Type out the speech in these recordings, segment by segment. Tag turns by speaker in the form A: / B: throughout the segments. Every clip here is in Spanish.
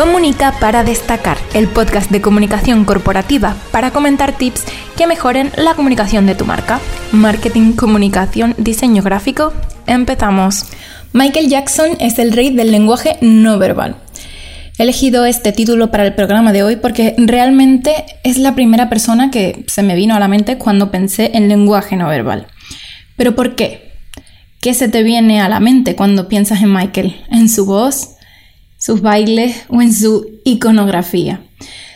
A: Comunica para destacar, el podcast de comunicación corporativa para comentar tips que mejoren la comunicación de tu marca. Marketing, comunicación, diseño gráfico. Empezamos. Michael Jackson es el rey del lenguaje no verbal. He elegido este título para el programa de hoy porque realmente es la primera persona que se me vino a la mente cuando pensé en lenguaje no verbal. ¿Pero por qué? ¿Qué se te viene a la mente cuando piensas en Michael? ¿En su voz? Sus bailes o en su iconografía.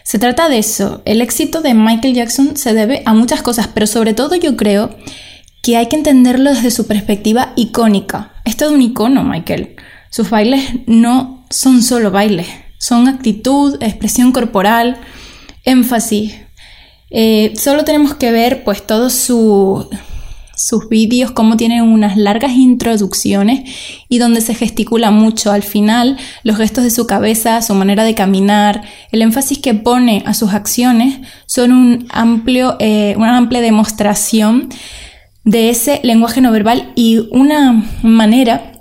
A: Se trata de eso. El éxito de Michael Jackson se debe a muchas cosas, pero sobre todo yo creo que hay que entenderlo desde su perspectiva icónica. Es todo un icono, Michael. Sus bailes no son solo bailes, son actitud, expresión corporal, énfasis. Eh, solo tenemos que ver pues todo su sus vídeos, cómo tienen unas largas introducciones y donde se gesticula mucho. Al final, los gestos de su cabeza, su manera de caminar, el énfasis que pone a sus acciones son un amplio, eh, una amplia demostración de ese lenguaje no verbal y una manera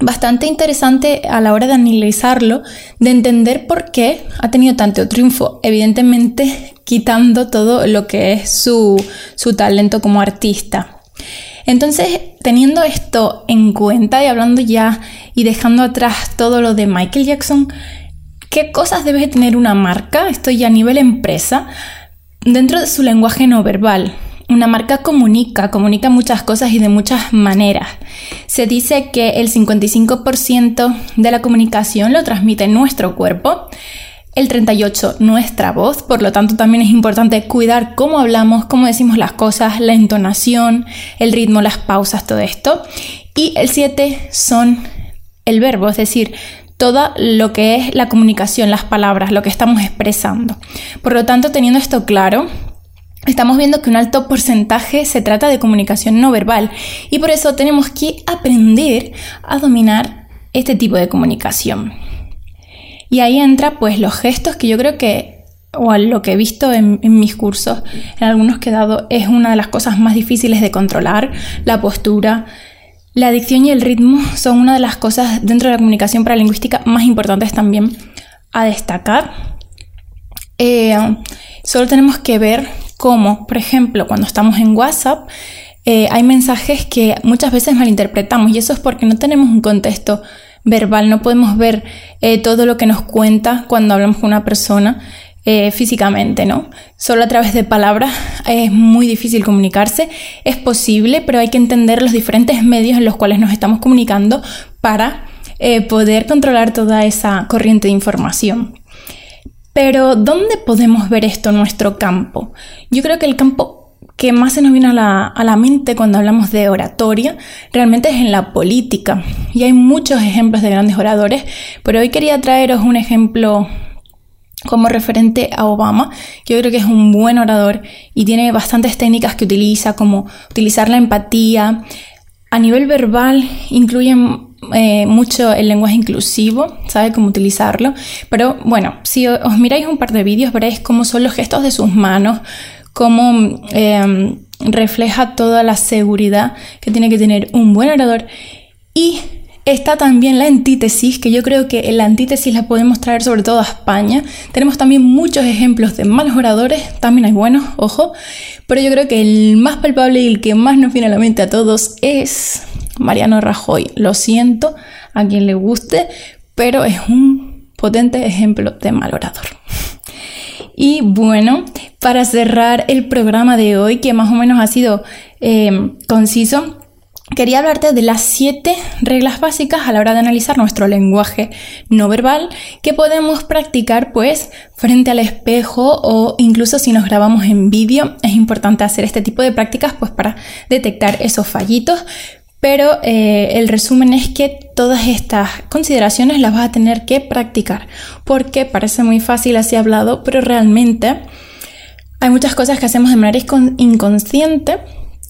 A: bastante interesante a la hora de analizarlo, de entender por qué ha tenido tanto triunfo, evidentemente quitando todo lo que es su, su talento como artista. Entonces, teniendo esto en cuenta y hablando ya y dejando atrás todo lo de Michael Jackson, ¿qué cosas debe tener una marca? Esto ya a nivel empresa, dentro de su lenguaje no verbal. Una marca comunica, comunica muchas cosas y de muchas maneras. Se dice que el 55% de la comunicación lo transmite nuestro cuerpo, el 38, nuestra voz, por lo tanto también es importante cuidar cómo hablamos, cómo decimos las cosas, la entonación, el ritmo, las pausas, todo esto. Y el 7 son el verbo, es decir, todo lo que es la comunicación, las palabras, lo que estamos expresando. Por lo tanto, teniendo esto claro, estamos viendo que un alto porcentaje se trata de comunicación no verbal y por eso tenemos que aprender a dominar este tipo de comunicación. Y ahí entra pues los gestos que yo creo que, o lo que he visto en, mis cursos, en algunos que he dado, es una de las cosas más difíciles de controlar, la postura. La dicción y el ritmo son una de las cosas dentro de la comunicación para lingüística más importantes también a destacar. Eh, solo tenemos que ver cómo, por ejemplo, cuando estamos en WhatsApp, eh, hay mensajes que muchas veces malinterpretamos y eso es porque no tenemos un contexto verbal, no podemos ver eh, todo lo que nos cuenta cuando hablamos con una persona eh, físicamente, ¿no? Solo a través de palabras es muy difícil comunicarse, es posible, pero hay que entender los diferentes medios en los cuales nos estamos comunicando para eh, poder controlar toda esa corriente de información. Pero, ¿dónde podemos ver esto en nuestro campo? Yo creo que el campo que más se nos viene a la, mente cuando hablamos de oratoria realmente es en la política. Y hay muchos ejemplos de grandes oradores, pero hoy quería traeros un ejemplo como referente a Obama, que yo creo que es un buen orador y tiene bastantes técnicas que utiliza, como utilizar la empatía. A nivel verbal incluye eh, mucho el lenguaje inclusivo, sabe cómo utilizarlo, pero bueno, si os miráis un par de vídeos veréis cómo son los gestos de sus manos, cómo em, refleja toda la seguridad que tiene que tener un buen orador. Y está también la antítesis, que yo creo que la antítesis la podemos traer sobre todo a España. Tenemos también muchos ejemplos de malos oradores, también hay buenos, ojo, pero yo creo que el más palpable y el que más nos viene a la mente a todos es Mariano Rajoy. Lo siento a quien le guste, pero es un potente ejemplo de mal orador. Y bueno, para cerrar el programa de hoy, que más o menos ha sido eh, conciso, quería hablarte de las siete reglas básicas a la hora de analizar nuestro lenguaje no verbal que podemos practicar pues frente al espejo o incluso si nos grabamos en vídeo. Es importante hacer este tipo de prácticas pues para detectar esos fallitos. Pero eh, el resumen es que todas estas consideraciones las vas a tener que practicar, porque parece muy fácil así hablado, pero realmente hay muchas cosas que hacemos de manera inconsciente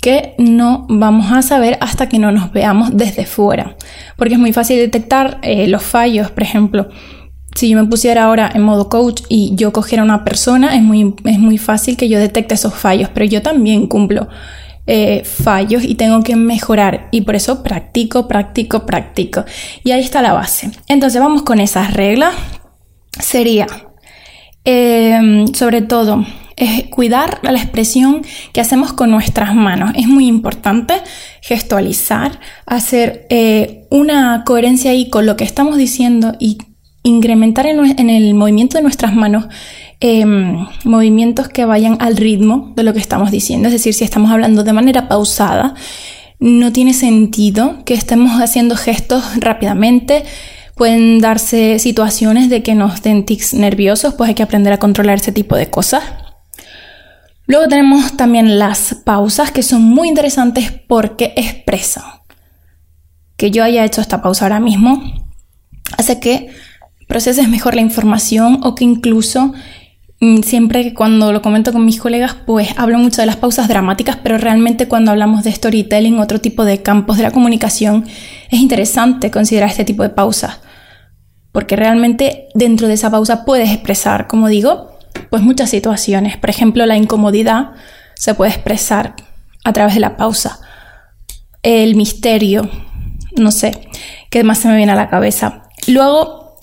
A: que no vamos a saber hasta que no nos veamos desde fuera, porque es muy fácil detectar eh, los fallos, por ejemplo. Si yo me pusiera ahora en modo coach y yo cogiera una persona, es muy, es muy fácil que yo detecte esos fallos, pero yo también cumplo eh, fallos y tengo que mejorar y por eso practico, practico, practico. Y ahí está la base. Entonces vamos con esas reglas. sería, em, sobre todo, es cuidar la expresión que hacemos con nuestras manos. Es muy importante gestualizar, hacer eh, una coherencia ahí con lo que estamos diciendo y incrementar en, el movimiento de nuestras manos em, movimientos que vayan al ritmo de lo que estamos diciendo. Es decir, si estamos hablando de manera pausada, no tiene sentido que estemos haciendo gestos rápidamente. Pueden darse situaciones de que nos den tics nerviosos, pues hay que aprender a controlar ese tipo de cosas. Luego tenemos también las pausas que son muy interesantes porque expresan. Que yo haya hecho esta pausa ahora mismo hace que proceses mejor la información o que incluso mm, siempre que cuando lo comento con mis colegas, pues hablo mucho de las pausas dramáticas, pero realmente cuando hablamos de storytelling, otro tipo de campos de la comunicación, es interesante considerar este tipo de pausas, porque realmente dentro de esa pausa puedes expresar, como digo, pues muchas situaciones. Por ejemplo, la incomodidad se puede expresar a través de la pausa. El misterio, no sé, qué más se me viene a la cabeza. Luego,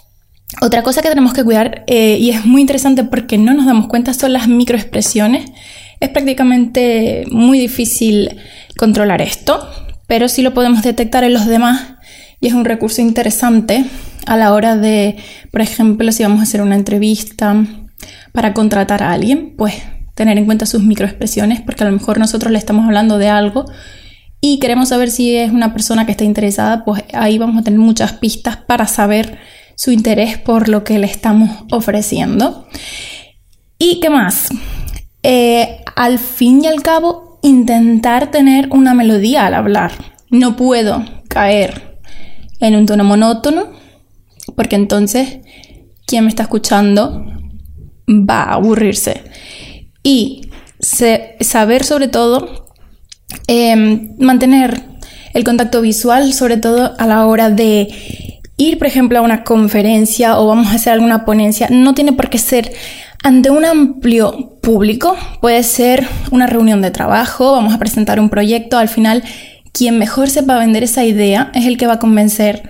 A: otra cosa que tenemos que cuidar, eh, y es muy interesante porque no nos damos cuenta, son las microexpresiones. Es prácticamente muy difícil controlar esto, pero sí lo podemos detectar en los demás y es un recurso interesante a la hora de, por ejemplo, si vamos a hacer una entrevista para contratar a alguien, pues tener en cuenta sus microexpresiones, porque a lo mejor nosotros le estamos hablando de algo y queremos saber si es una persona que está interesada, pues ahí vamos a tener muchas pistas para saber su interés por lo que le estamos ofreciendo. ¿Y qué más? Eh, al fin y al cabo, intentar tener una melodía al hablar. No puedo caer en un tono monótono, porque entonces quien me está escuchando va a aburrirse. Y saber sobre todo em, mantener el contacto visual, sobre todo a la hora de ir, por ejemplo, a una conferencia o vamos a hacer alguna ponencia, no tiene por qué ser ante un amplio público, puede ser una reunión de trabajo, vamos a presentar un proyecto, al final quien mejor sepa vender esa idea es el que va a convencer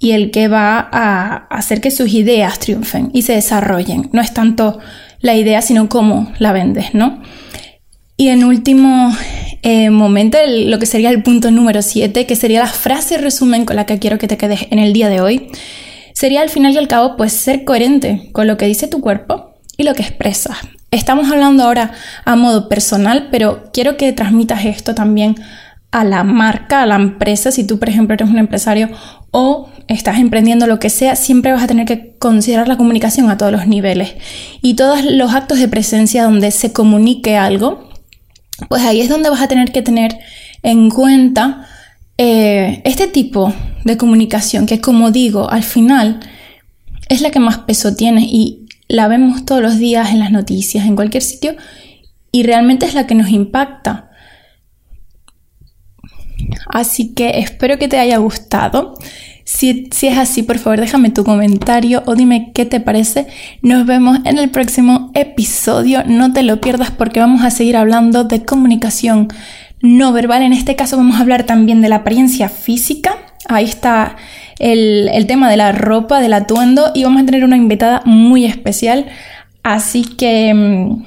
A: y el que va a hacer que sus ideas triunfen y se desarrollen. No es tanto la idea, sino cómo la vendes, ¿no? Y en último eh, momento, lo que sería el punto número 7, que sería la frase resumen con la que quiero que te quedes en el día de hoy, sería al final y al cabo, pues ser coherente con lo que dice tu cuerpo y lo que expresas. Estamos hablando ahora a modo personal, pero quiero que transmitas esto también a la marca, a la empresa. Si tú, por ejemplo, eres un empresario o estás emprendiendo lo que sea, siempre vas a tener que considerar la comunicación a todos los niveles. Y todos los actos de presencia donde se comunique algo, pues ahí es donde vas a tener que tener en cuenta eh, este tipo de comunicación que como digo, al final es la que más peso tiene y la vemos todos los días en las noticias, en cualquier sitio, y realmente es la que nos impacta. Así que espero que te haya gustado. Si, es así, por favor déjame tu comentario o dime qué te parece. Nos vemos en el próximo episodio. No te lo pierdas porque vamos a seguir hablando de comunicación no verbal. En este caso vamos a hablar también de la apariencia física. Ahí está el, el tema de la ropa, del atuendo y vamos a tener una invitada muy especial. Así que mm,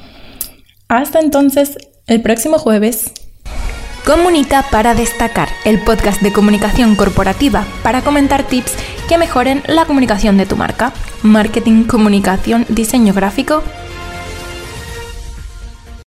A: hasta entonces, el próximo jueves.
B: Comunica para destacar, el podcast de comunicación corporativa para comentar tips que mejoren la comunicación de tu marca. Marketing, comunicación, diseño gráfico